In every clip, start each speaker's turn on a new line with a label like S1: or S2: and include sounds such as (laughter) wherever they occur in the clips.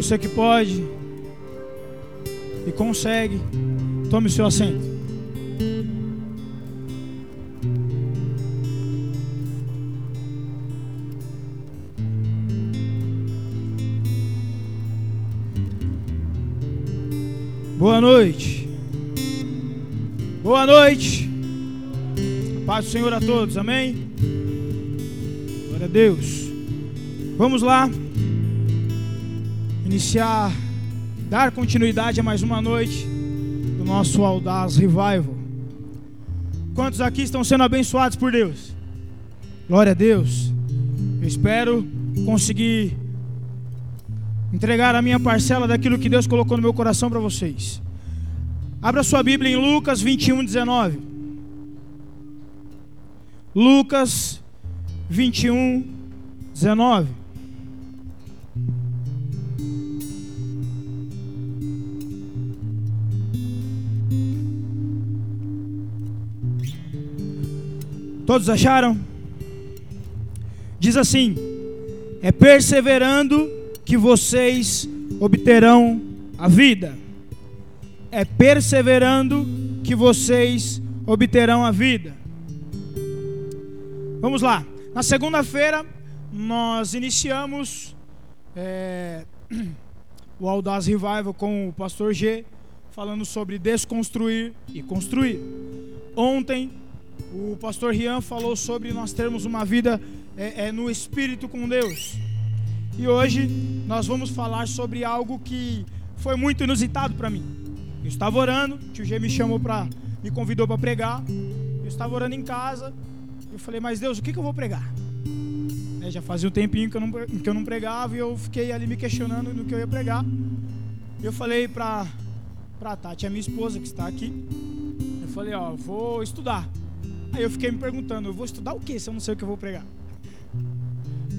S1: Você que pode e consegue, tome seu assento. Boa noite. Boa noite. Paz do Senhor a todos, amém? Glória a Deus. Vamos lá. Iniciar, dar continuidade a mais uma noite do nosso Audaz Revival. Quantos aqui estão sendo abençoados por Deus? Glória a Deus. Eu espero conseguir entregar a minha parcela daquilo que Deus colocou no meu coração para vocês. Abra sua Bíblia em Lucas 21, 19. Lucas 21, 19. Todos acharam? Diz assim: É perseverando que vocês obterão a vida. É perseverando que vocês obterão a vida. Vamos lá. Na segunda-feira, nós iniciamos é, (clears throat) o Audaz Revival com o pastor G, falando sobre desconstruir e construir. Ontem, o pastor Rian falou sobre nós termos uma vida é, é, no Espírito com Deus. E hoje nós vamos falar sobre algo que foi muito inusitado para mim. Eu estava orando, tio G me chamou para, me convidou para pregar. Eu estava orando em casa eu falei, mas Deus, o que, que eu vou pregar? É, já fazia um tempinho que eu, não, que eu não pregava e eu fiquei ali me questionando no que eu ia pregar. Eu falei para a Tati, a minha esposa que está aqui, eu falei, ó, vou estudar. Aí eu fiquei me perguntando, eu vou estudar o que se eu não sei o que eu vou pregar?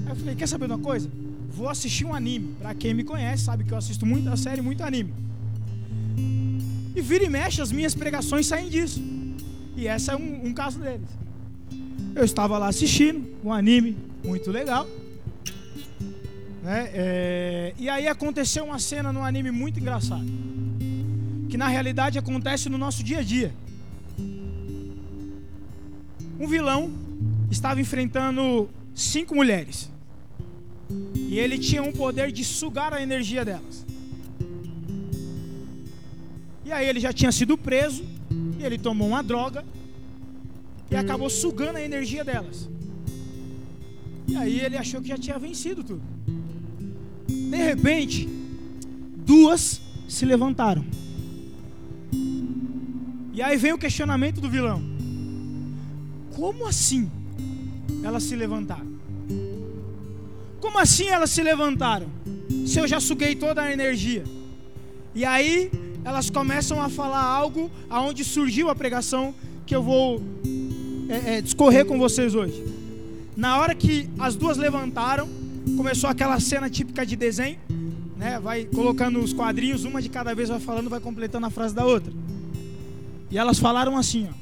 S1: Aí eu falei, quer saber uma coisa? Vou assistir um anime. Para quem me conhece, sabe que eu assisto muita série, muito anime. E vira e mexe, as minhas pregações saem disso. E essa é um, um caso deles. Eu estava lá assistindo um anime muito legal. Né? É, e aí aconteceu uma cena no anime muito engraçada. Que na realidade acontece no nosso dia a dia. Um vilão estava enfrentando cinco mulheres. E ele tinha um poder de sugar a energia delas. E aí ele já tinha sido preso. E ele tomou uma droga e acabou sugando a energia delas. E aí ele achou que já tinha vencido tudo. De repente, duas se levantaram. E aí vem o questionamento do vilão: Como assim elas se levantaram? Como assim elas se levantaram? Se eu já suguei toda a energia. E aí elas começam a falar algo aonde surgiu a pregação que eu vou é, é, discorrer com vocês hoje. Na hora que as duas levantaram, começou aquela cena típica de desenho, né? Vai colocando os quadrinhos, uma de cada vez vai falando, vai completando a frase da outra. E elas falaram assim, ó: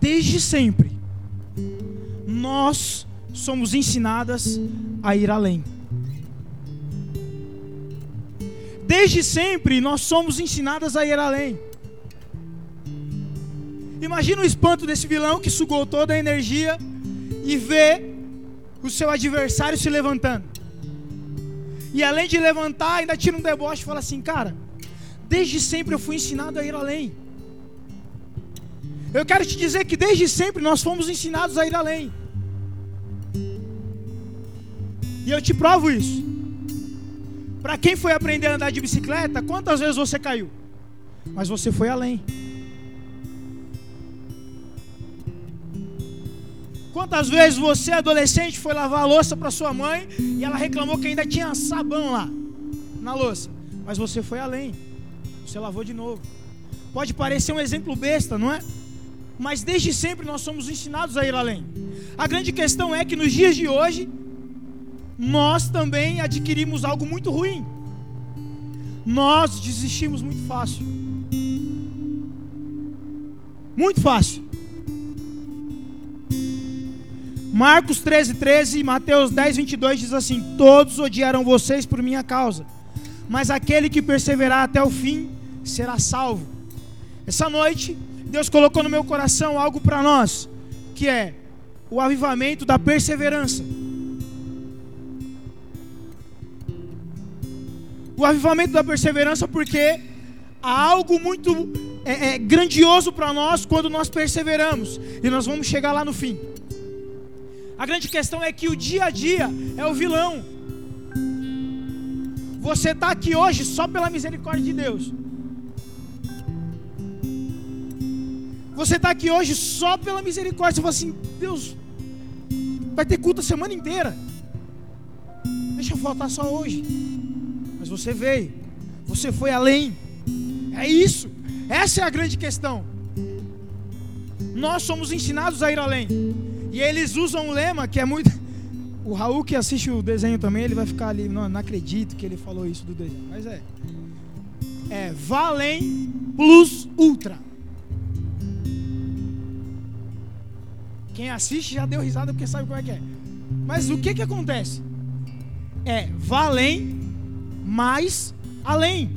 S1: Desde sempre nós somos ensinadas a ir além. Desde sempre nós somos ensinadas a ir além. Imagina o espanto desse vilão que sugou toda a energia e vê o seu adversário se levantando. E além de levantar, ainda tira um deboche e fala assim: Cara, desde sempre eu fui ensinado a ir além. Eu quero te dizer que desde sempre nós fomos ensinados a ir além. E eu te provo isso. Para quem foi aprender a andar de bicicleta, quantas vezes você caiu? Mas você foi além. Quantas vezes você, adolescente, foi lavar a louça para sua mãe e ela reclamou que ainda tinha sabão lá na louça, mas você foi além, você lavou de novo. Pode parecer um exemplo besta, não é? Mas desde sempre nós somos ensinados a ir além. A grande questão é que nos dias de hoje, nós também adquirimos algo muito ruim. Nós desistimos muito fácil. Muito fácil. Marcos 13, 13 e Mateus 10, 22 diz assim: Todos odiaram vocês por minha causa, mas aquele que perseverar até o fim será salvo. Essa noite, Deus colocou no meu coração algo para nós, que é o avivamento da perseverança. O avivamento da perseverança, porque há algo muito é, é, grandioso para nós quando nós perseveramos, e nós vamos chegar lá no fim. A grande questão é que o dia a dia é o vilão. Você está aqui hoje só pela misericórdia de Deus. Você está aqui hoje só pela misericórdia. Você fala assim: Deus, vai ter culto a semana inteira. Deixa eu faltar só hoje. Mas você veio, você foi além. É isso. Essa é a grande questão. Nós somos ensinados a ir além. E eles usam um lema que é muito. (laughs) O Raul que assiste o desenho também, ele vai ficar ali. Não, não acredito que ele falou isso do desenho. Mas é. É Valem Plus Ultra. Quem assiste já deu risada porque sabe como é que é. Mas o que que acontece? É valem mais além.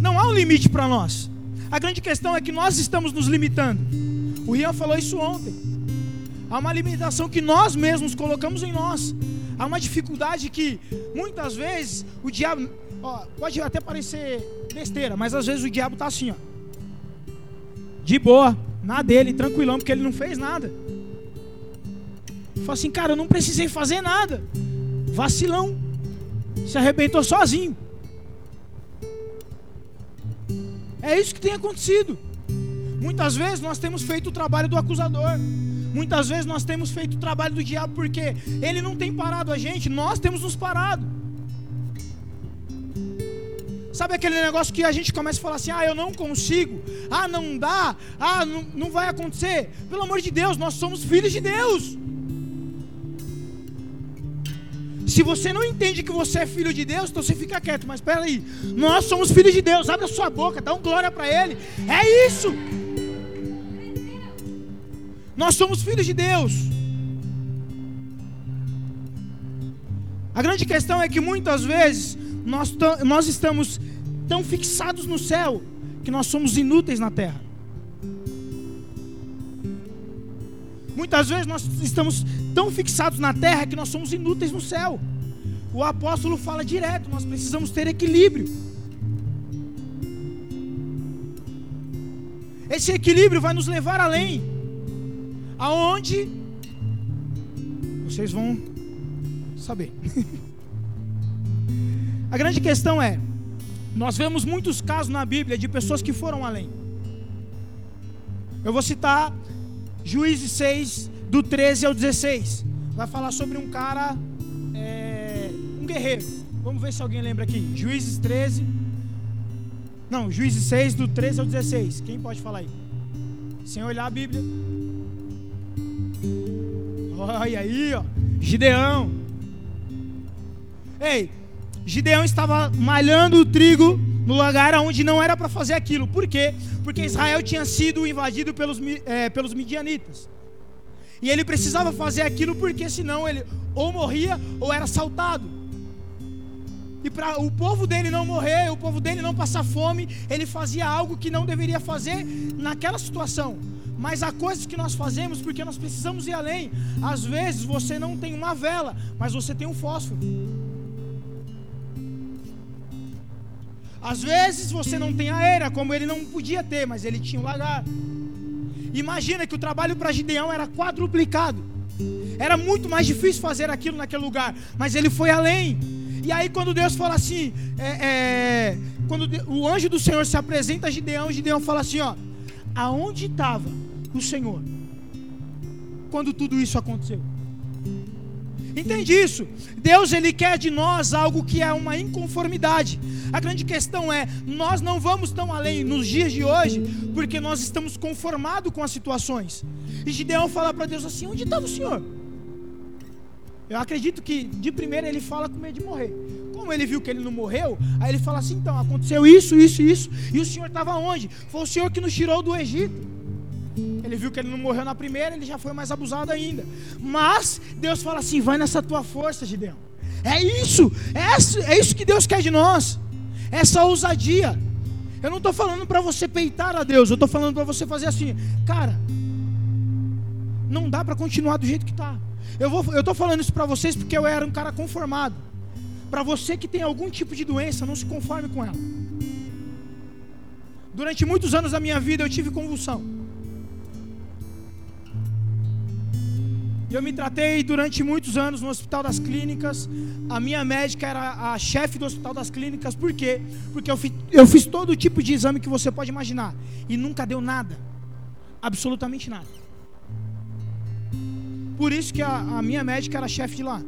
S1: Não há um limite para nós. A grande questão é que nós estamos nos limitando. O Rian falou isso ontem. Há uma limitação que nós mesmos colocamos em nós. Há uma dificuldade que muitas vezes o diabo, ó, pode até parecer besteira, mas às vezes o diabo está assim, ó, de boa, na dele, tranquilão, porque ele não fez nada. Fala assim, cara, eu não precisei fazer nada. Vacilão. Se arrebentou sozinho. É isso que tem acontecido. Muitas vezes nós temos feito o trabalho do acusador. Muitas vezes nós temos feito o trabalho do diabo porque ele não tem parado a gente, nós temos nos parado. Sabe aquele negócio que a gente começa a falar assim: ah, eu não consigo, ah, não dá, ah, não, não vai acontecer. Pelo amor de Deus, nós somos filhos de Deus. Se você não entende que você é filho de Deus, então você fica quieto. Mas espera aí, nós somos filhos de Deus. Abre a sua boca, dá um glória para Ele. É isso. Nós somos filhos de Deus. A grande questão é que muitas vezes nós, nós estamos tão fixados no céu que nós somos inúteis na terra. Muitas vezes nós estamos tão fixados na terra que nós somos inúteis no céu. O apóstolo fala direto, nós precisamos ter equilíbrio. Esse equilíbrio vai nos levar além aonde vocês vão saber. (laughs) A grande questão é, nós vemos muitos casos na Bíblia de pessoas que foram além. Eu vou citar Juízes 6, do 13 ao 16. Vai falar sobre um cara, é, um guerreiro. Vamos ver se alguém lembra aqui. Juízes 13. Não, Juízes 6, do 13 ao 16. Quem pode falar aí? Sem olhar a Bíblia. Olha aí, ó. Gideão. Ei, Gideão estava malhando o trigo no lugar onde não era para fazer aquilo. Por quê? Porque Israel tinha sido invadido pelos, é, pelos midianitas. E ele precisava fazer aquilo porque senão ele ou morria ou era assaltado. E para o povo dele não morrer, o povo dele não passar fome, ele fazia algo que não deveria fazer naquela situação. Mas há coisas que nós fazemos porque nós precisamos ir além. Às vezes você não tem uma vela, mas você tem um fósforo. Às vezes você não tem a era, como ele não podia ter, mas ele tinha o lagar. Imagina que o trabalho para Gideão era quadruplicado. Era muito mais difícil fazer aquilo naquele lugar, mas ele foi além. E aí quando Deus fala assim, é, é, quando o anjo do Senhor se apresenta a Gideão, Gideão fala assim, ó, aonde estava o Senhor quando tudo isso aconteceu. Entende isso? Deus ele quer de nós algo que é uma inconformidade. A grande questão é, nós não vamos tão além nos dias de hoje, porque nós estamos conformados com as situações. E Gideão fala para Deus assim: "Onde estava o Senhor?" Eu acredito que de primeira ele fala com medo de morrer. Como ele viu que ele não morreu, aí ele fala assim: "Então, aconteceu isso, isso, isso, e o Senhor estava onde? Foi o Senhor que nos tirou do Egito." Ele viu que ele não morreu na primeira, ele já foi mais abusado ainda. Mas Deus fala assim: vai nessa tua força, Gideão. É isso, é, é isso que Deus quer de nós. Essa ousadia. Eu não estou falando para você peitar a Deus, eu estou falando para você fazer assim, cara. Não dá para continuar do jeito que está. Eu estou falando isso para vocês porque eu era um cara conformado. Para você que tem algum tipo de doença, não se conforme com ela. Durante muitos anos da minha vida eu tive convulsão. Eu me tratei durante muitos anos no Hospital das Clínicas. A minha médica era a chefe do Hospital das Clínicas. Por quê? Porque eu fiz, eu fiz todo tipo de exame que você pode imaginar. E nunca deu nada. Absolutamente nada. Por isso que a, a minha médica era chefe de lá.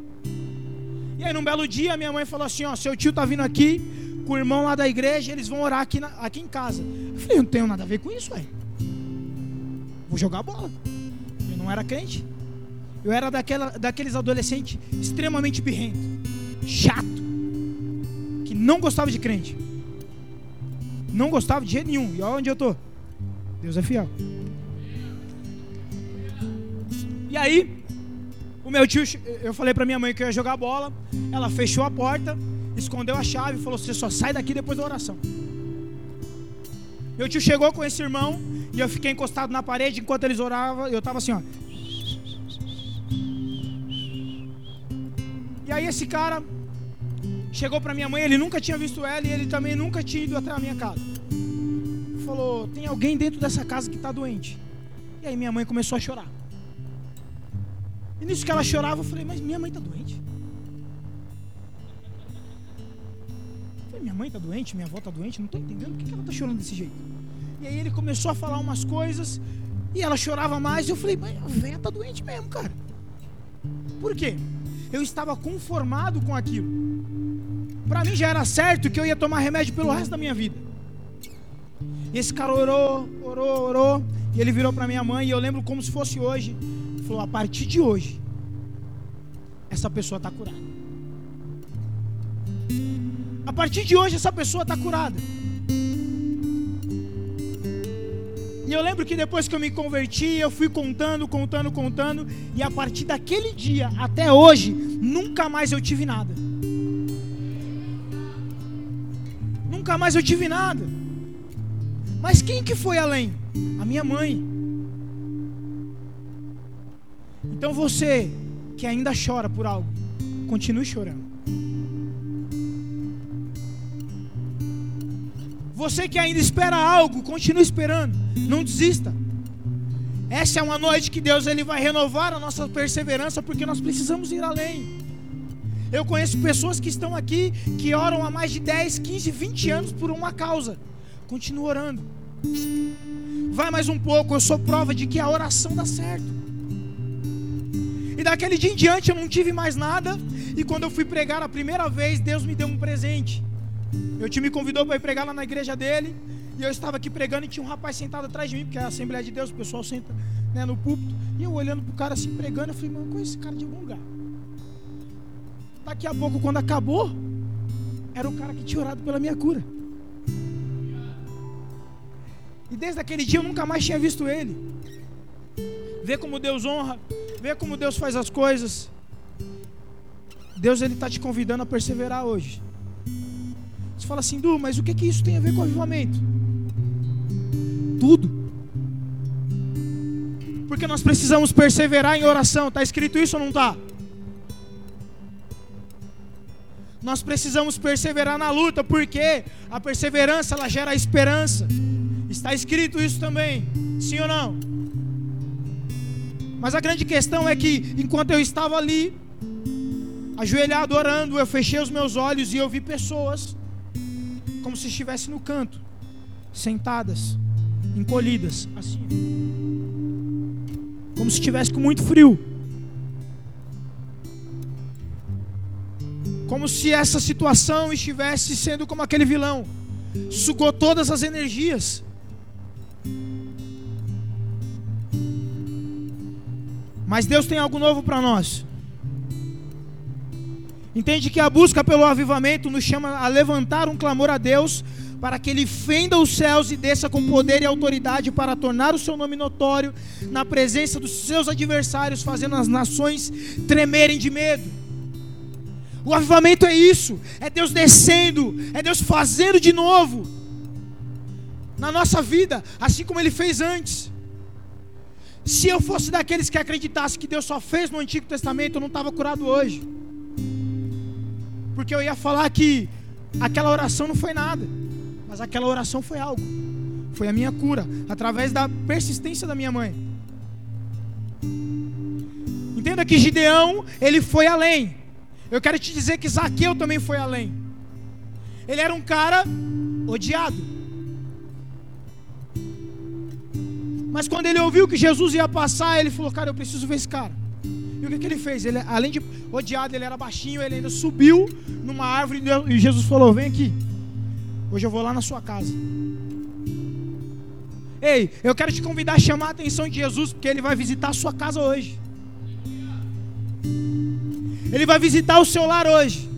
S1: E aí, num belo dia, minha mãe falou assim: Ó, seu tio tá vindo aqui com o irmão lá da igreja, eles vão orar aqui, na, aqui em casa. Eu falei: não tenho nada a ver com isso, velho. Vou jogar bola. Eu não era crente. Eu era daquela, daqueles adolescentes extremamente birrento, chato, que não gostava de crente. Não gostava de jeito nenhum. E olha onde eu tô. Deus é fiel. E aí, o meu tio, eu falei para minha mãe que eu ia jogar bola. Ela fechou a porta, escondeu a chave e falou: Você só sai daqui depois da oração. Meu tio chegou com esse irmão e eu fiquei encostado na parede enquanto eles oravam. Eu estava assim, ó. E aí esse cara chegou para minha mãe, ele nunca tinha visto ela e ele também nunca tinha ido até a minha casa. Falou: "Tem alguém dentro dessa casa que está doente?" E aí minha mãe começou a chorar. E nisso que ela chorava, eu falei: "Mas minha mãe está doente?" falei, minha mãe está doente, minha avó está doente, não estou entendendo por que ela está chorando desse jeito. E aí ele começou a falar umas coisas e ela chorava mais. E eu falei: "Mas a velha está doente mesmo, cara." Por quê? Eu estava conformado com aquilo. Para mim já era certo que eu ia tomar remédio pelo resto da minha vida. E esse cara orou, orou, orou, e ele virou para minha mãe, e eu lembro como se fosse hoje. Falou: a partir de hoje, essa pessoa está curada. A partir de hoje, essa pessoa está curada. E eu lembro que depois que eu me converti, eu fui contando, contando, contando, e a partir daquele dia até hoje, nunca mais eu tive nada. Nunca mais eu tive nada. Mas quem que foi além? A minha mãe. Então você que ainda chora por algo, continue chorando. Você que ainda espera algo, continue esperando. Não desista. Essa é uma noite que Deus ele vai renovar a nossa perseverança porque nós precisamos ir além. Eu conheço pessoas que estão aqui que oram há mais de 10, 15, 20 anos por uma causa. Continua orando. Vai mais um pouco, eu sou prova de que a oração dá certo. E daquele dia em diante eu não tive mais nada. E quando eu fui pregar a primeira vez, Deus me deu um presente. Meu time me convidou para ir pregar lá na igreja dele. E eu estava aqui pregando e tinha um rapaz sentado atrás de mim, porque é a Assembleia de Deus, o pessoal senta né, no púlpito. E eu olhando pro cara assim, pregando, eu falei, mano, conheço esse cara de algum lugar. Daqui a pouco, quando acabou, era o cara que tinha orado pela minha cura. E desde aquele dia eu nunca mais tinha visto ele. Vê como Deus honra, vê como Deus faz as coisas. Deus ele está te convidando a perseverar hoje. Você fala assim, Du, mas o que, que isso tem a ver com avivamento? Tudo. Porque nós precisamos perseverar em oração. Está escrito isso ou não está? Nós precisamos perseverar na luta, porque a perseverança ela gera esperança. Está escrito isso também, sim ou não? Mas a grande questão é que enquanto eu estava ali, ajoelhado orando, eu fechei os meus olhos e eu vi pessoas como se estivesse no canto, sentadas, encolhidas, assim. Como se estivesse com muito frio. Como se essa situação estivesse sendo como aquele vilão, sugou todas as energias. Mas Deus tem algo novo para nós. Entende que a busca pelo avivamento nos chama a levantar um clamor a Deus para que Ele fenda os céus e desça com poder e autoridade para tornar o seu nome notório na presença dos seus adversários, fazendo as nações tremerem de medo. O avivamento é isso, é Deus descendo, é Deus fazendo de novo na nossa vida, assim como Ele fez antes. Se eu fosse daqueles que acreditasse que Deus só fez no Antigo Testamento, eu não estava curado hoje. Porque eu ia falar que aquela oração não foi nada, mas aquela oração foi algo. Foi a minha cura, através da persistência da minha mãe. Entenda que Gideão, ele foi além. Eu quero te dizer que Zaqueu também foi além. Ele era um cara odiado. Mas quando ele ouviu que Jesus ia passar, ele falou: Cara, eu preciso ver esse cara. E o que, que ele fez? Ele, além de odiado, ele era baixinho, ele ainda subiu numa árvore e Jesus falou: Vem aqui. Hoje eu vou lá na sua casa. Ei, eu quero te convidar a chamar a atenção de Jesus, porque ele vai visitar a sua casa hoje. Ele vai visitar o seu lar hoje.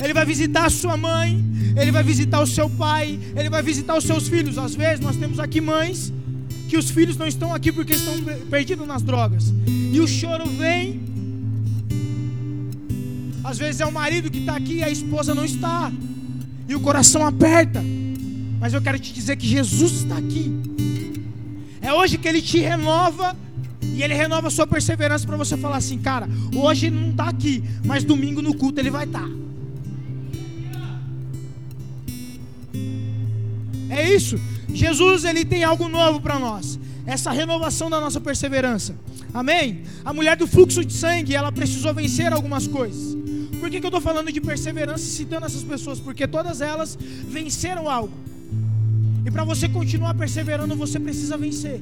S1: Ele vai visitar a sua mãe, ele vai visitar o seu pai, ele vai visitar os seus filhos. Às vezes nós temos aqui mães que os filhos não estão aqui porque estão perdidos nas drogas. E o choro vem. Às vezes é o marido que está aqui e a esposa não está. E o coração aperta. Mas eu quero te dizer que Jesus está aqui. É hoje que Ele te renova. E Ele renova a sua perseverança para você falar assim, cara, hoje não está aqui, mas domingo no culto Ele vai estar. Tá. É isso. Jesus ele tem algo novo para nós. Essa renovação da nossa perseverança. Amém? A mulher do fluxo de sangue, ela precisou vencer algumas coisas. Por que, que eu estou falando de perseverança citando essas pessoas? Porque todas elas venceram algo. E para você continuar perseverando, você precisa vencer.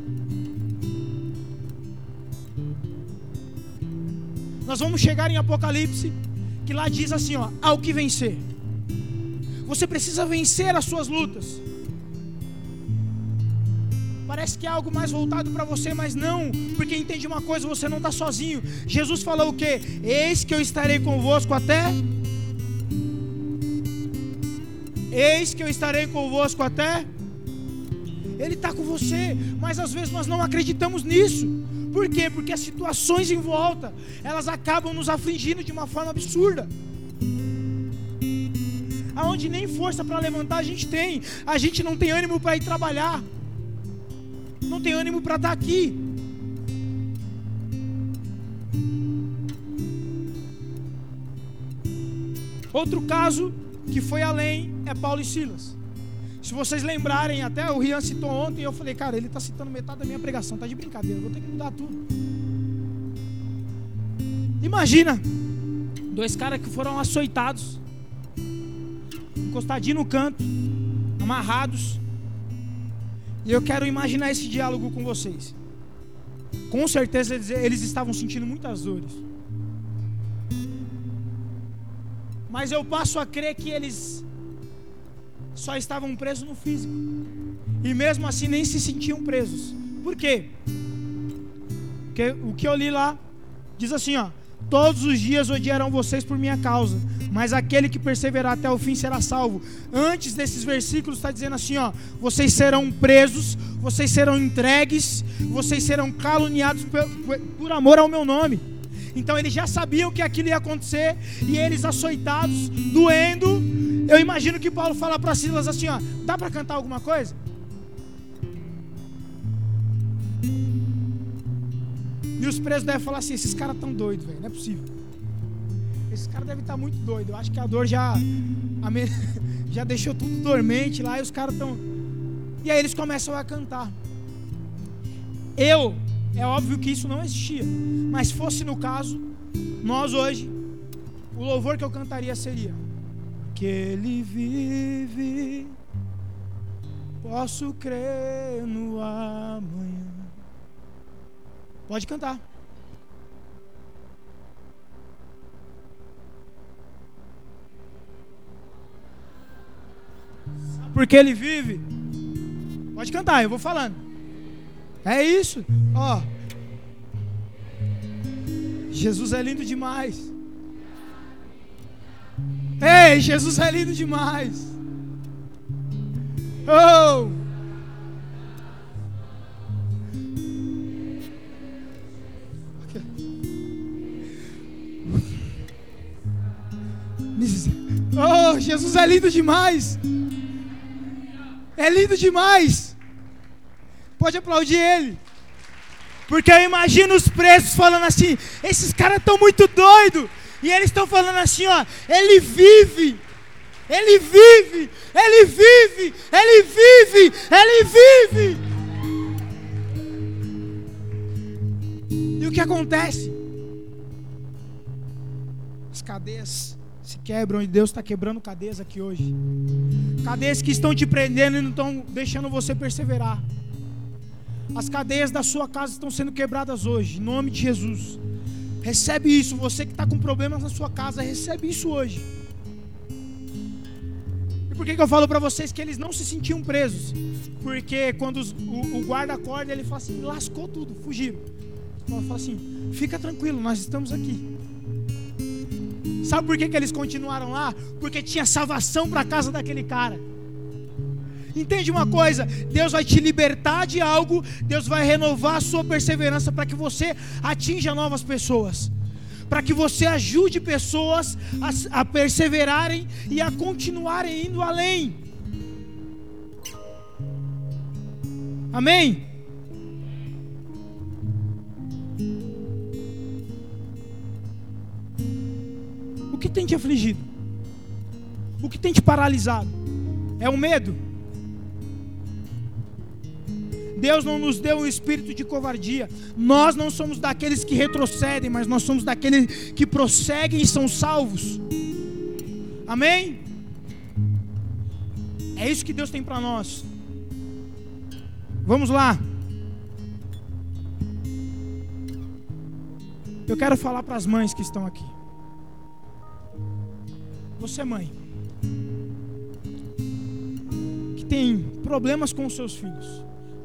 S1: Nós vamos chegar em Apocalipse, que lá diz assim: ó, ao que vencer. Você precisa vencer as suas lutas. Parece que é algo mais voltado para você, mas não, porque entende uma coisa: você não está sozinho. Jesus falou o que? Eis que eu estarei convosco até. Eis que eu estarei convosco até. Ele está com você, mas às vezes nós não acreditamos nisso. Por quê? Porque as situações em volta, elas acabam nos afligindo de uma forma absurda. Aonde nem força para levantar a gente tem, a gente não tem ânimo para ir trabalhar não tem ânimo para estar aqui. Outro caso que foi além é Paulo e Silas. Se vocês lembrarem, até o Rian citou ontem, eu falei, cara, ele está citando metade da minha pregação, tá de brincadeira, vou ter que mudar tudo. Imagina, dois caras que foram açoitados, encostadinhos no canto, amarrados, e eu quero imaginar esse diálogo com vocês. Com certeza eles, estavam sentindo muitas dores. Mas eu passo a crer que eles só estavam presos no físico. E mesmo assim nem se sentiam presos. Por quê? Porque o que eu li lá diz assim, ó: Todos os dias odiarão vocês por minha causa, mas aquele que perseverar até o fim será salvo. Antes desses versículos está dizendo assim, ó, vocês serão presos, vocês serão entregues, vocês serão caluniados por, por amor ao meu nome. Então eles já sabiam que aquilo ia acontecer e eles açoitados, doendo. Eu imagino que Paulo fala para Silas assim, ó, dá para cantar alguma coisa? E os presos devem falar assim: esses caras estão doidos, velho, não é possível. Esse cara deve estar muito doido. Eu acho que a dor já, a me... (laughs) já deixou tudo dormente lá e os caras estão. E aí eles começam a cantar. Eu, é óbvio que isso não existia. Mas fosse no caso, nós hoje, o louvor que eu cantaria seria: Que Ele vive, posso crer no amanhã. Pode cantar. Porque ele vive. Pode cantar, eu vou falando. É isso. Ó. Jesus é lindo demais. Ei, Jesus é lindo demais. Oh! Jesus é lindo demais. É lindo demais. Pode aplaudir ele. Porque eu imagino os presos falando assim: esses caras estão muito doidos. E eles estão falando assim: ó, ele vive. Ele vive. Ele vive. Ele vive. Ele vive. E o que acontece? As cadeias quebram e Deus está quebrando cadeias aqui hoje. Cadeias que estão te prendendo e não estão deixando você perseverar. As cadeias da sua casa estão sendo quebradas hoje, em nome de Jesus. Recebe isso, você que está com problemas na sua casa, recebe isso hoje. E por que, que eu falo para vocês que eles não se sentiam presos? Porque quando os, o, o guarda acorda, ele fala assim: lascou tudo, fugiram. Ele fala assim: fica tranquilo, nós estamos aqui. Sabe por que, que eles continuaram lá? Porque tinha salvação para a casa daquele cara. Entende uma coisa? Deus vai te libertar de algo, Deus vai renovar a sua perseverança para que você atinja novas pessoas, para que você ajude pessoas a, a perseverarem e a continuarem indo além. Amém? Tem te afligido? O que tem te paralisado? É o medo? Deus não nos deu um espírito de covardia. Nós não somos daqueles que retrocedem, mas nós somos daqueles que prosseguem e são salvos. Amém? É isso que Deus tem para nós. Vamos lá. Eu quero falar para as mães que estão aqui. Você, mãe, que tem problemas com seus filhos,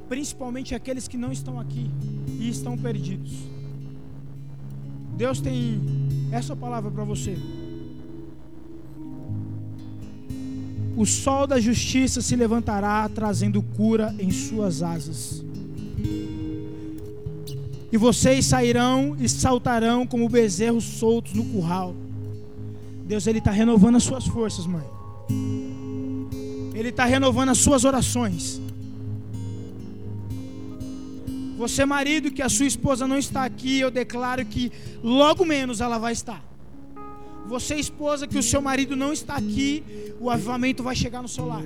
S1: principalmente aqueles que não estão aqui e estão perdidos. Deus tem essa palavra para você. O sol da justiça se levantará, trazendo cura em suas asas. E vocês sairão e saltarão como bezerros soltos no curral. Deus ele está renovando as suas forças, mãe. Ele está renovando as suas orações. Você, marido, que a sua esposa não está aqui, eu declaro que logo menos ela vai estar. Você, esposa, que o seu marido não está aqui, o avivamento vai chegar no seu lar.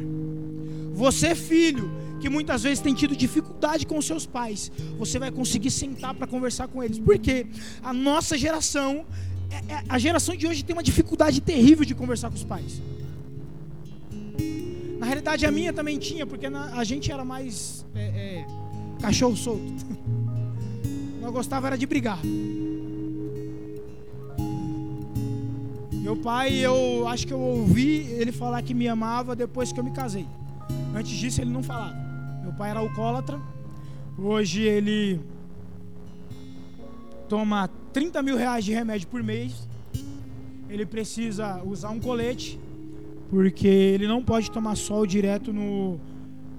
S1: Você, filho, que muitas vezes tem tido dificuldade com seus pais, você vai conseguir sentar para conversar com eles. Porque a nossa geração é, é, a geração de hoje tem uma dificuldade terrível de conversar com os pais. Na realidade, a minha também tinha, porque a gente era mais é, é, cachorro solto. (laughs) Nós gostava era de brigar. Meu pai, eu acho que eu ouvi ele falar que me amava depois que eu me casei. Antes disso, ele não falava. Meu pai era alcoólatra. Hoje ele toma 30 mil reais de remédio por mês, ele precisa usar um colete, porque ele não pode tomar sol direto no,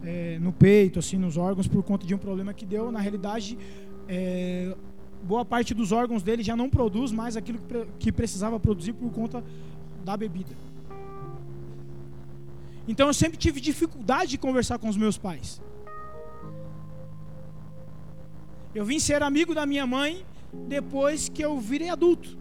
S1: é, no peito, assim, nos órgãos, por conta de um problema que deu. Na realidade, é, boa parte dos órgãos dele já não produz mais aquilo que, que precisava produzir por conta da bebida. Então eu sempre tive dificuldade de conversar com os meus pais. Eu vim ser amigo da minha mãe depois que eu virei adulto.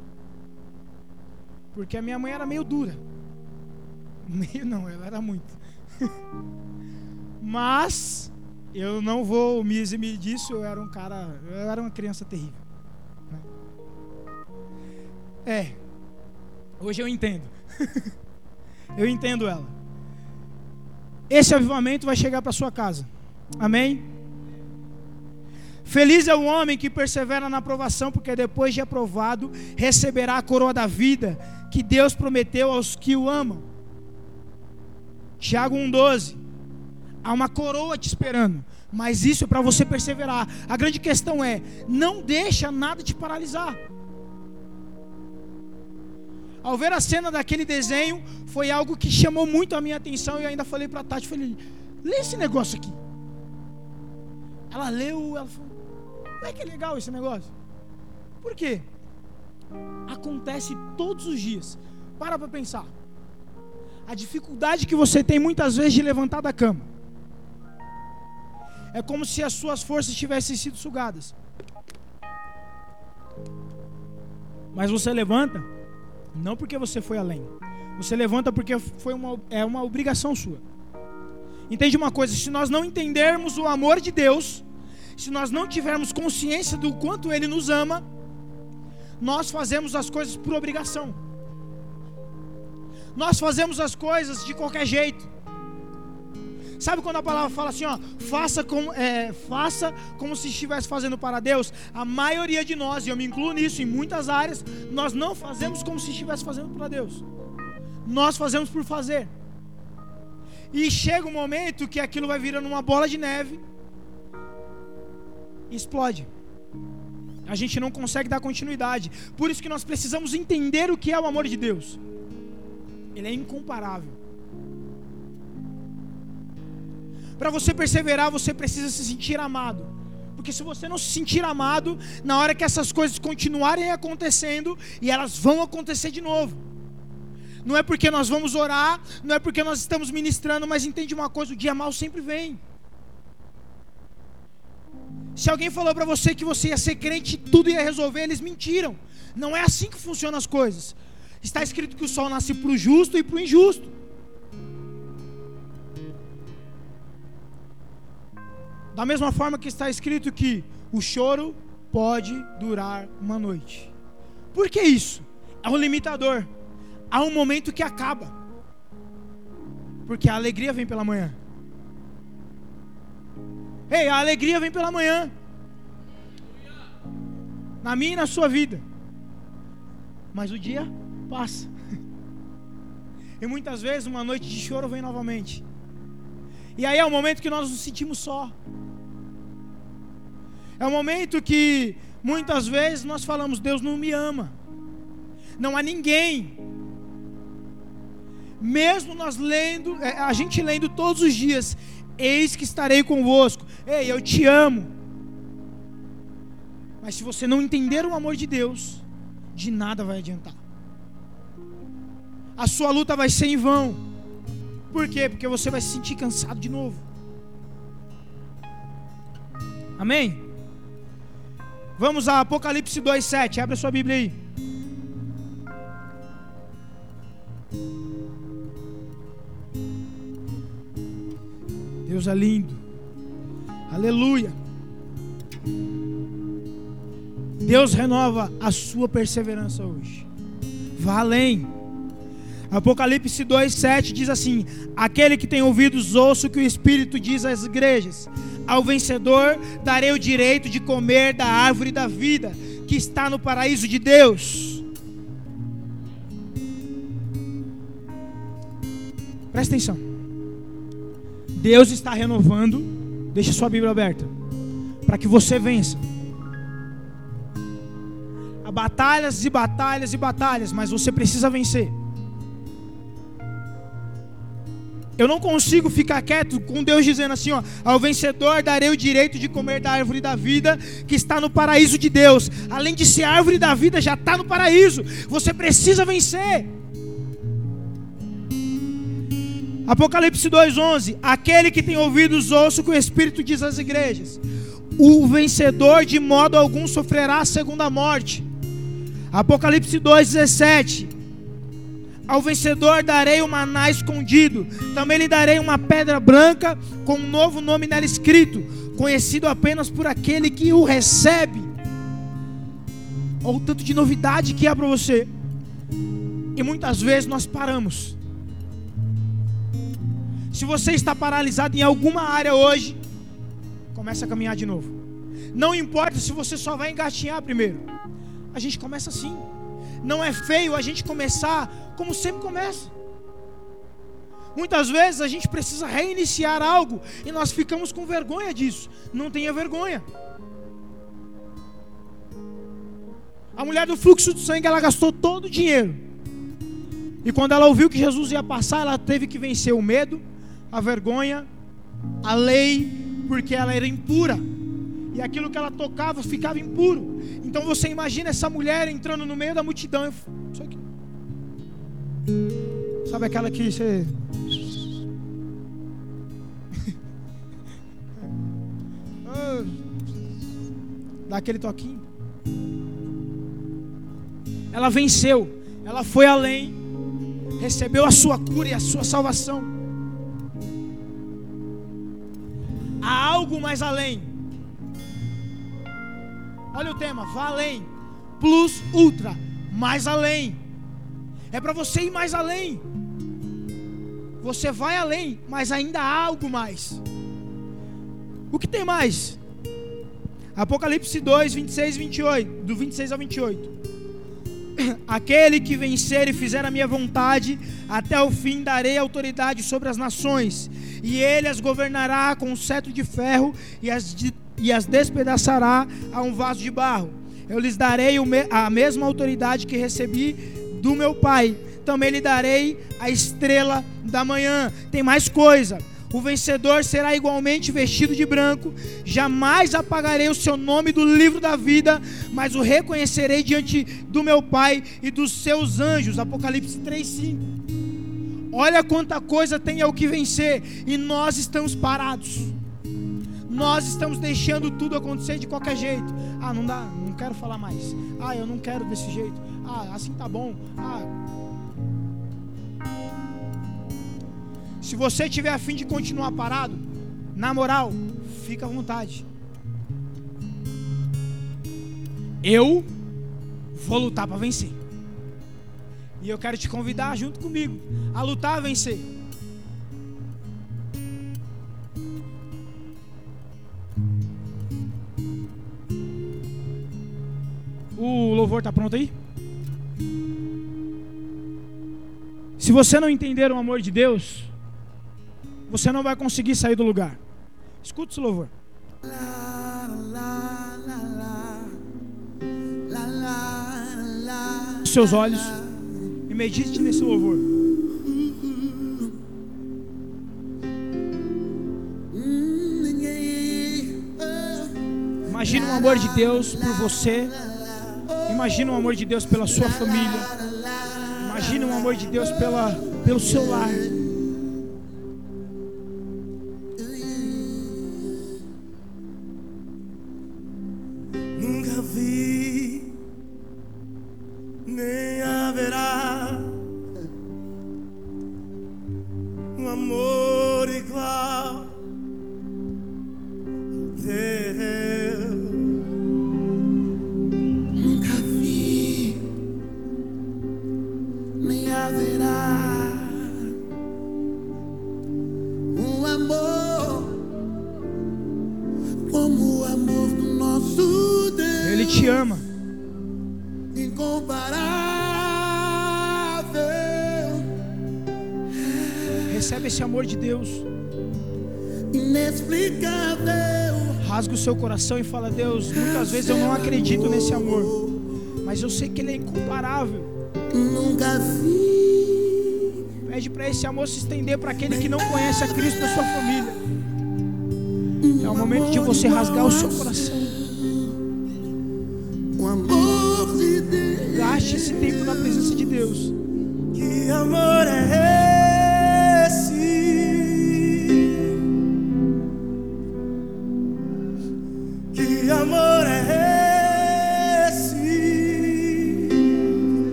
S1: Porque a minha mãe era meio dura. (laughs) Meio não, ela era muito. (laughs) Mas eu não vou me eximir disso, eu era um cara, eu era uma criança terrível. Né? É. Hoje eu entendo. (laughs) eu entendo ela. Esse avivamento vai chegar para sua casa. Amém? Feliz é o homem que persevera na aprovação, porque depois de aprovado, receberá a coroa da vida que Deus prometeu aos que o amam. Tiago 1,12. Há uma coroa te esperando, mas isso é para você perseverar. A grande questão é: não deixa nada te paralisar. Ao ver a cena daquele desenho, foi algo que chamou muito a minha atenção e ainda falei para a Tati, falei, lê esse negócio aqui. Ela leu, ela falou, não é que é legal esse negócio? Por quê? Acontece todos os dias. Para para pensar. A dificuldade que você tem muitas vezes de levantar da cama. É como se as suas forças tivessem sido sugadas. Mas você levanta, não porque você foi além. Você levanta porque foi uma, é uma obrigação sua. Entende uma coisa? Se nós não entendermos o amor de Deus, se nós não tivermos consciência do quanto Ele nos ama, nós fazemos as coisas por obrigação. Nós fazemos as coisas de qualquer jeito. Sabe quando a palavra fala assim, ó, faça como, é, faça como se estivesse fazendo para Deus? A maioria de nós, e eu me incluo nisso, em muitas áreas, nós não fazemos como se estivesse fazendo para Deus. Nós fazemos por fazer. E chega um momento que aquilo vai virando uma bola de neve explode. A gente não consegue dar continuidade. Por isso que nós precisamos entender o que é o amor de Deus. Ele é incomparável. Para você perseverar, você precisa se sentir amado. Porque se você não se sentir amado, na hora que essas coisas continuarem acontecendo, e elas vão acontecer de novo. Não é porque nós vamos orar, não é porque nós estamos ministrando, mas entende uma coisa: o dia mal sempre vem. Se alguém falou para você que você ia ser crente, tudo ia resolver, eles mentiram. Não é assim que funcionam as coisas. Está escrito que o sol nasce para o justo e para o injusto. Da mesma forma que está escrito que o choro pode durar uma noite. Por que isso? É um limitador. Há um momento que acaba. Porque a alegria vem pela manhã. Ei, a alegria vem pela manhã. Na minha e na sua vida. Mas o dia passa. (laughs) E muitas vezes uma noite de choro vem novamente. E aí é o momento que nós nos sentimos só. É o momento que muitas vezes nós falamos: Deus não me ama. Não há ninguém. Mesmo nós lendo, é, a gente lendo todos os dias, eis que estarei convosco. Ei, eu te amo. Mas se você não entender o amor de Deus, de nada vai adiantar. A sua luta vai ser em vão. Por quê? Porque você vai se sentir cansado de novo. Amém? Vamos a Apocalipse 2:7. Abre a sua Bíblia aí. Deus é lindo. Aleluia. Deus renova a sua perseverança hoje. Vá além. Apocalipse 2:7 diz assim: Aquele que tem ouvidos, ouça o que o Espírito diz às igrejas. Ao vencedor darei o direito de comer da árvore da vida, que está no paraíso de Deus. Presta atenção. Deus está renovando. Deixa sua Bíblia aberta. Para que você vença. Há batalhas e batalhas e batalhas, mas você precisa vencer. Eu não consigo ficar quieto com Deus dizendo assim, ó, ao vencedor darei o direito de comer da árvore da vida que está no paraíso de Deus. Além de ser árvore da vida, já está no paraíso. Você precisa vencer. Apocalipse 2:11. Aquele que tem ouvidos ouça o que o Espírito diz às igrejas. O vencedor de modo algum sofrerá a segunda morte. Apocalipse 2:17. Ao vencedor darei o maná escondido. Também lhe darei uma pedra branca com um novo nome nela escrito, conhecido apenas por aquele que o recebe. Olha o tanto de novidade que é para você. E muitas vezes nós paramos. Se você está paralisado em alguma área hoje, comece a caminhar de novo. Não importa se você só vai engatinhar primeiro. A gente começa assim. Não é feio a gente começar como sempre começa. Muitas vezes a gente precisa reiniciar algo e nós ficamos com vergonha disso. Não tenha vergonha. A mulher do fluxo de sangue, ela gastou todo o dinheiro. E quando ela ouviu que Jesus ia passar, ela teve que vencer o medo, a vergonha, a lei, porque ela era impura e aquilo que ela tocava ficava impuro. Então você imagina essa mulher entrando no meio da multidão. Isso aqui. Sabe aquela que você. (laughs) Dá aquele toquinho. Ela venceu, ela foi além, recebeu a sua cura e a sua salvação. Algo mais além. Olha o tema, vá além. Plus ultra, mais além. É para você ir mais além. Você vai além, mas ainda há algo mais. O que tem mais? Apocalipse 2, 26 e 28, do 26 ao 28. (coughs) Aquele que vencer e fizer a minha vontade, até o fim darei autoridade sobre as nações, e ele as governará com um cetro de ferro e as, de, e as despedaçará a um vaso de barro. Eu lhes darei a mesma autoridade que recebi do meu Pai. Também lhe darei a estrela da manhã. Tem mais coisa. O vencedor será igualmente vestido de branco. Jamais apagarei o seu nome do livro da vida, mas o reconhecerei diante do meu Pai e dos seus anjos. Apocalipse 3:5. Olha quanta coisa tem ao que vencer e nós estamos parados. Nós estamos deixando tudo acontecer de qualquer jeito. Ah, não dá, não quero falar mais. Ah, eu não quero desse jeito. Ah, assim tá bom. Ah, Se você tiver afim de continuar parado, na moral, fica à vontade. Eu vou lutar para vencer. E eu quero te convidar junto comigo a lutar a vencer. O louvor está pronto aí? Se você não entender o amor de Deus, você não vai conseguir sair do lugar. Escuta esse louvor. Seus olhos e medite nesse louvor. Imagina o amor de Deus por você. Imagina o amor de Deus pela sua família. Imagina o amor de Deus pela, pelo seu lar. Seu coração e fala: Deus, muitas vezes eu não acredito nesse amor, mas eu sei que ele é incomparável. Nunca vi. Pede para esse amor se estender para aquele que não conhece a Cristo da sua família. É o momento de você rasgar o seu coração. O amor de Deus. Gaste esse tempo na presença de Deus.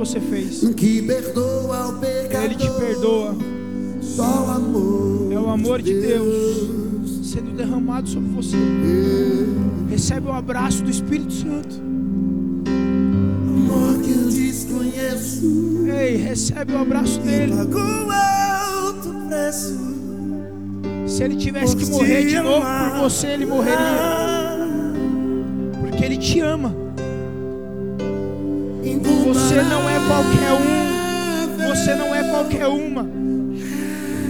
S1: Você fez. Que perdoa o pecador. Ele te perdoa.
S2: Só o amor.
S1: É o amor de Deus sendo derramado sobre você. Recebe o abraço do Espírito Santo.
S2: Amor que eu desconheço.
S1: Ei, recebe o abraço dele.
S2: Pagou alto preço.
S1: Se ele tivesse que morrer de novo por você, ele morreria. Uma.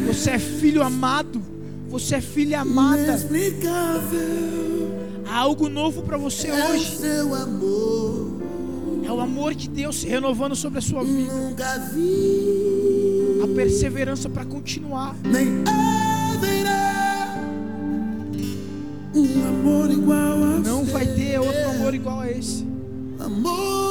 S1: Você é filho amado. Você é filha amada. Há algo novo para você
S2: É
S1: hoje. É o amor de Deus se renovando sobre a sua vida. A perseverança para continuar.
S2: Nem haverá. Um amor igual ao
S1: Não vai ter outro amor igual a esse.
S2: Amor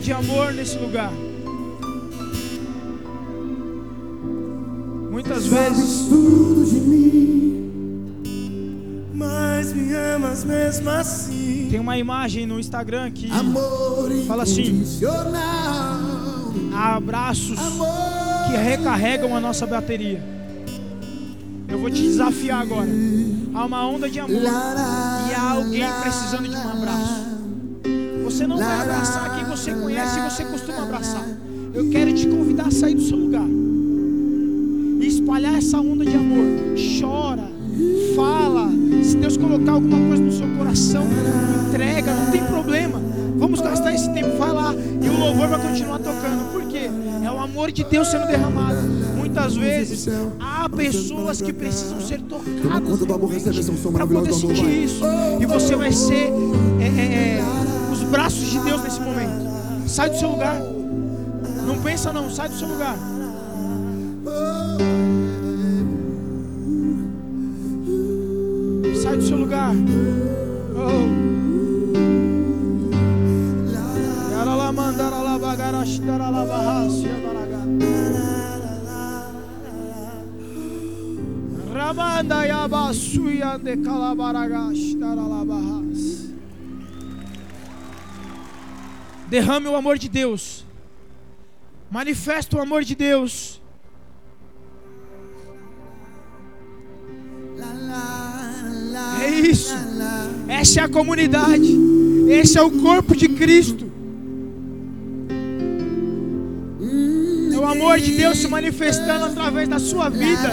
S2: de amor
S1: nesse lugar. Muitas vezes
S2: tudo de mim, mas me amas mesmo assim.
S1: tem uma imagem no Instagram que
S2: Amor
S1: Fala assim. há abraços que recarregam a nossa bateria. Eu vou te desafiar agora. Há uma onda de amor e há alguém precisando de um abraço. Você não vai abraçar quem você conhece e você costuma abraçar. Eu quero te convidar a sair do seu lugar e espalhar essa onda de amor. Chora, fala. Se Deus colocar alguma coisa no seu coração, entrega, não tem problema. Vamos gastar esse tempo, vai lá e o louvor vai continuar tocando. Por quê? É o amor de Deus sendo derramado. Muitas vezes há pessoas que precisam ser tocadas para poder sentir isso. E você vai ser é, é, é, braços de Deus nesse momento. Sai do seu lugar. Não pensa não, sai do seu lugar. Sai do seu lugar. Oh. Ramanda yabasuya de calabaragash daralabahas. Derrame o amor de Deus. Manifesta o amor de Deus. É isso. Essa é a comunidade. Esse é o corpo de Cristo. É o amor de Deus se manifestando através da sua vida.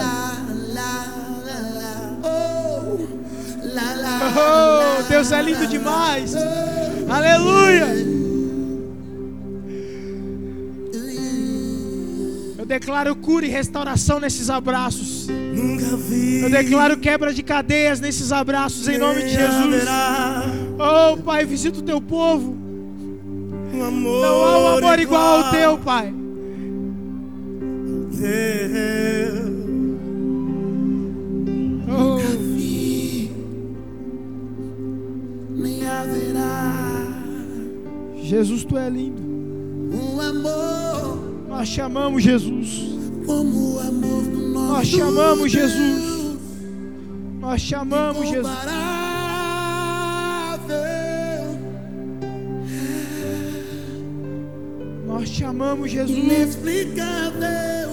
S1: Oh, Deus é lindo demais. Aleluia. Declaro cura e restauração nesses abraços.
S2: Nunca vi.
S1: Eu declaro quebra de cadeias nesses abraços em nome de Jesus. Oh, Pai, visita o teu povo.
S2: um amor,
S1: Não há um amor igual ao teu, Pai. Oh,
S2: Nem haverá
S1: Jesus, tu é lindo.
S2: um amor
S1: Nós te amamos, Jesus.
S2: como o amor do nosso
S1: Nós te amamos,
S2: Deus.
S1: Jesus. Nós te amamos, Jesus. Nós te amamos, Jesus.
S2: Inexplicável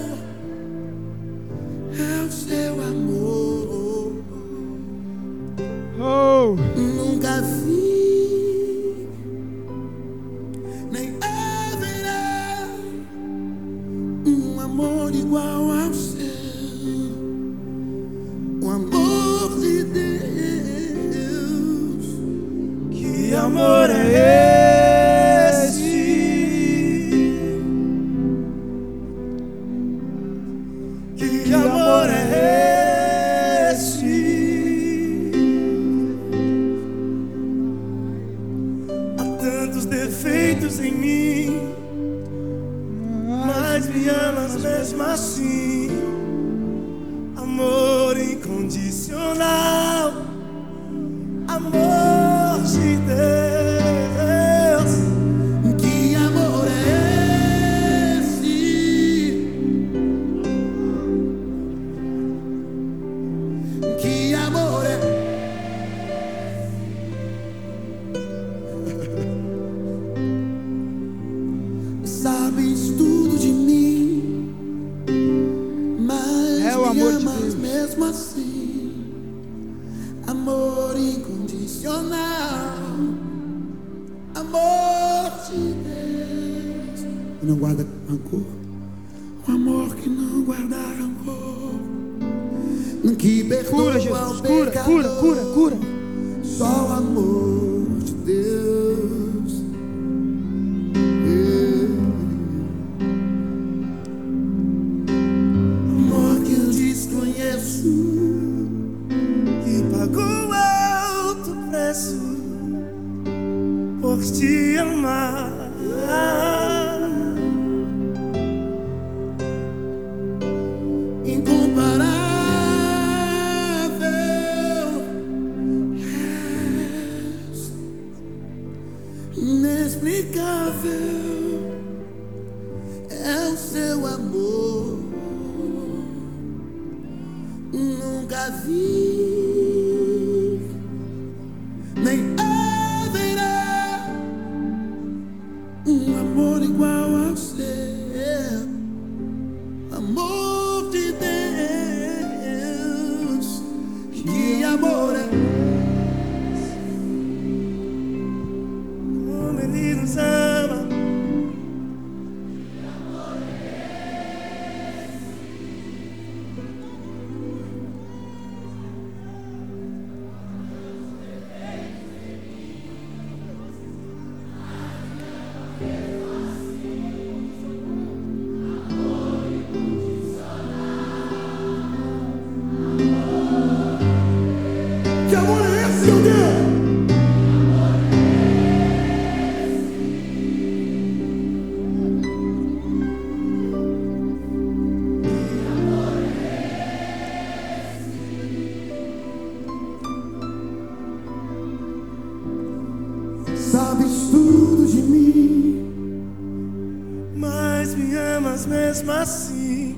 S2: mesmo assim.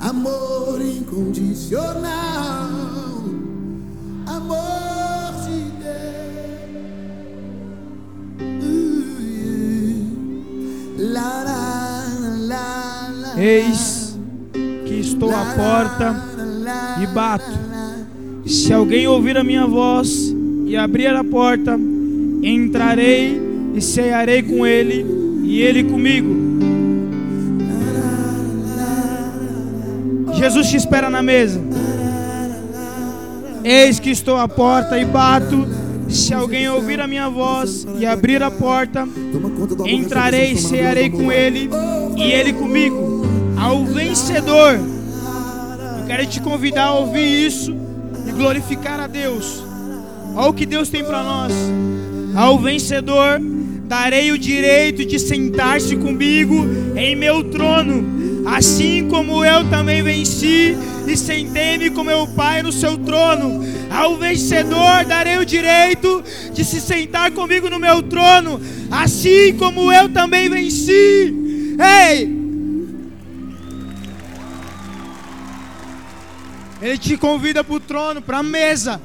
S2: Amor incondicional, amor de Deus. La, la, la, la,
S1: Eis que estou à porta e bato. Se alguém ouvir a minha voz e abrir a porta, entrarei e cearei com ele e ele comigo. Jesus te espera na mesa. Eis que estou à porta e bato. Se alguém ouvir a minha voz e abrir a porta, entrarei e cearei com ele e ele comigo. Ao vencedor. Eu quero te convidar a ouvir isso e glorificar a Deus. Olha o que Deus tem para nós. Ao vencedor darei o direito de sentar-se comigo em meu trono, assim como eu também venci e sentei-me com meu Pai no seu trono. Ao vencedor darei o direito de se sentar comigo no meu trono, assim como eu também venci. Ei! Ele te convida para o trono, para a mesa.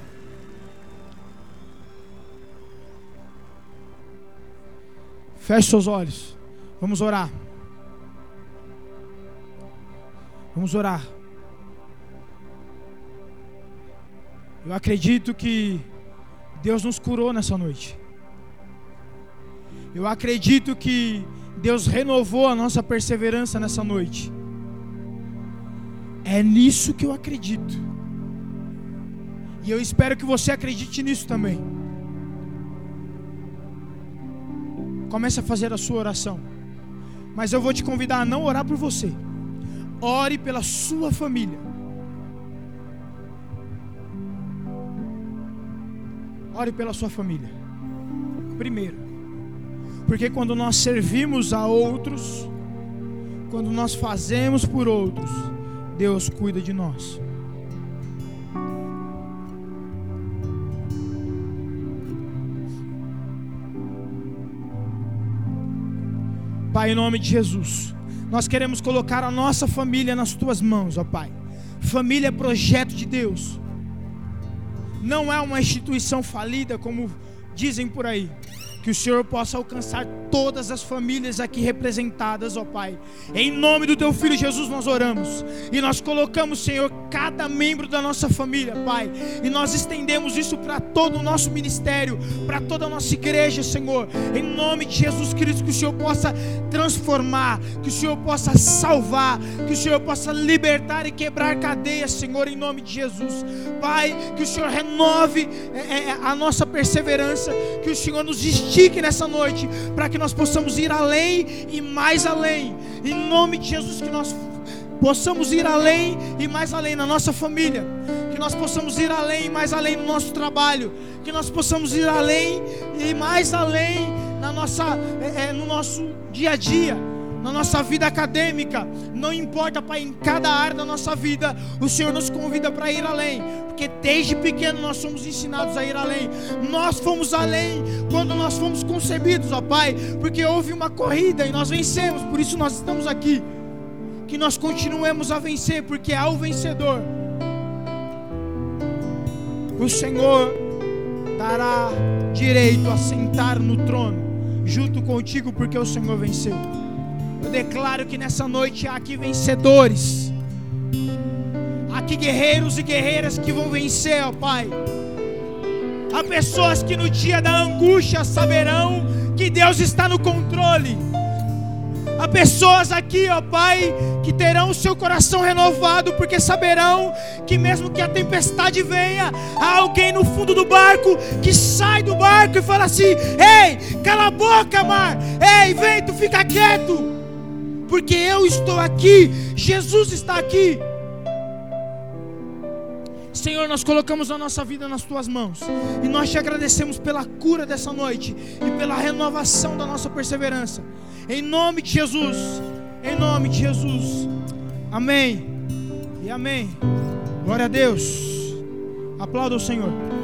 S1: Feche seus olhos. Vamos orar. Vamos orar. Eu acredito que Deus nos curou nessa noite. Eu acredito que Deus renovou a nossa perseverança nessa noite. É nisso que eu acredito. E eu espero que você acredite nisso também. Comece a fazer a sua oração. Mas eu vou te convidar a não orar por você. Ore pela sua família. Ore pela sua família. Primeiro. Porque quando nós servimos a outros, quando nós fazemos por outros, Deus cuida de nós. Pai, em nome de Jesus, nós queremos colocar a nossa família nas tuas mãos, ó Pai. Família é projeto de Deus, não é uma instituição falida como dizem por aí. Que o Senhor possa alcançar todas as famílias aqui representadas, ó Pai. Em nome do Teu Filho Jesus nós oramos. E nós colocamos, Senhor, cada membro da nossa família, Pai. E nós estendemos isso para todo o nosso ministério, para toda a nossa igreja, Senhor. Em nome de Jesus Cristo, que o Senhor possa transformar, que o Senhor possa salvar, que o Senhor possa libertar e quebrar cadeias, Senhor, em nome de Jesus. Pai, que o Senhor renove é, é, a nossa perseverança, que o Senhor nos estique nessa noite, para que nós possamos ir além e mais além, em nome de Jesus, que nós possamos ir além e mais além na nossa família, que nós possamos ir além e mais além no nosso trabalho, que nós possamos ir além e mais além na nossa, é, no nosso dia a dia na nossa vida acadêmica, não importa, Pai, em cada área da nossa vida, o Senhor nos convida para ir além, porque desde pequeno nós somos ensinados a ir além. Nós fomos além quando nós fomos concebidos, ó Pai, porque houve uma corrida e nós vencemos, por isso nós estamos aqui. Que nós continuemos a vencer, porque há o vencedor. O Senhor dará direito a sentar no trono junto contigo, porque o Senhor venceu. Eu declaro que nessa noite há aqui vencedores. Há aqui guerreiros e guerreiras que vão vencer, ó Pai. Há pessoas que no dia da angústia saberão que Deus está no controle. Há pessoas aqui, ó Pai, que terão o seu coração renovado, porque saberão que mesmo que a tempestade venha, há alguém no fundo do barco que sai do barco e fala assim: Ei, cala a boca, mar! Ei, vento, fica quieto! Porque eu estou aqui, Jesus está aqui. Senhor, nós colocamos a nossa vida nas tuas mãos e nós te agradecemos pela cura dessa noite e pela renovação da nossa perseverança. Em nome de Jesus, em nome de Jesus. Amém e amém. Glória a Deus. Aplauda o Senhor.